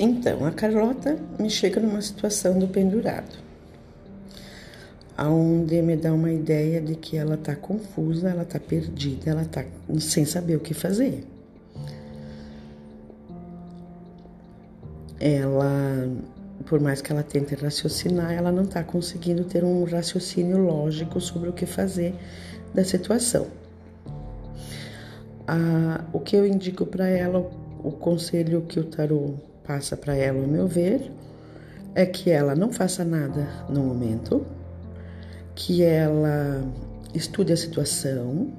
Então, a Carlota me chega numa situação do pendurado, aonde me dá uma ideia de que ela tá confusa, ela tá perdida, ela tá sem saber o que fazer. Ela, por mais que ela tente raciocinar, ela não tá conseguindo ter um raciocínio lógico sobre o que fazer da situação. Ah, o que eu indico para ela, o conselho que o tarô passa para ela, ao meu ver, é que ela não faça nada no momento, que ela estude a situação,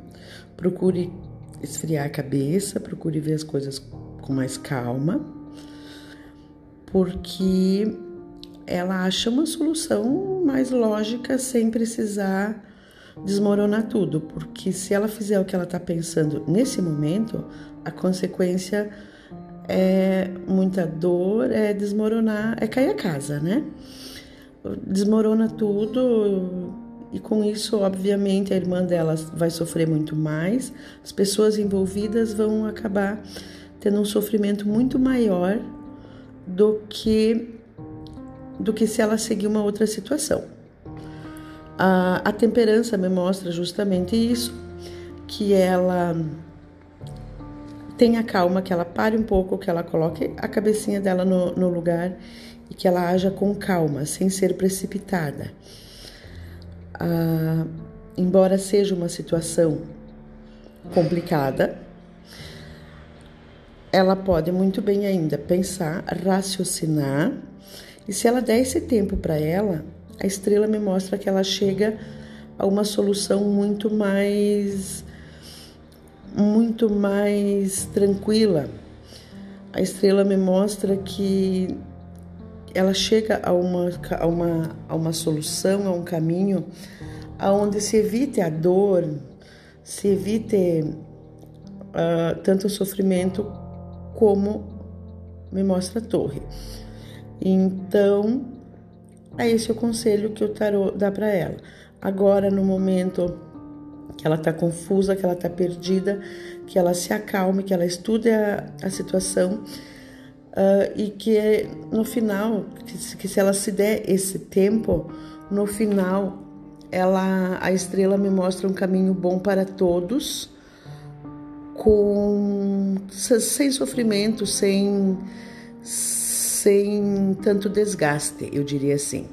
procure esfriar a cabeça, procure ver as coisas com mais calma, porque ela acha uma solução mais lógica sem precisar desmoronar tudo, porque se ela fizer o que ela está pensando nesse momento, a consequência é muita dor, é desmoronar, é cair a casa, né? Desmorona tudo e com isso, obviamente, a irmã dela vai sofrer muito mais, as pessoas envolvidas vão acabar tendo um sofrimento muito maior do que do que se ela seguir uma outra situação. A, a temperança me mostra justamente isso, que ela tenha calma, que ela pare um pouco, que ela coloque a cabecinha dela no, no lugar e que ela haja com calma, sem ser precipitada. Ah, embora seja uma situação complicada, ela pode muito bem ainda pensar, raciocinar, e se ela der esse tempo para ela, a estrela me mostra que ela chega a uma solução muito mais muito mais tranquila. A estrela me mostra que ela chega a uma, a uma, a uma solução, a um caminho aonde se evite a dor, se evite uh, tanto o sofrimento como me mostra a torre. Então, é esse o conselho que o tarô dá para ela. Agora, no momento que ela está confusa, que ela está perdida, que ela se acalme, que ela estude a, a situação uh, e que no final, que, que se ela se der esse tempo, no final ela a estrela me mostra um caminho bom para todos, com sem sofrimento, sem sem tanto desgaste, eu diria assim.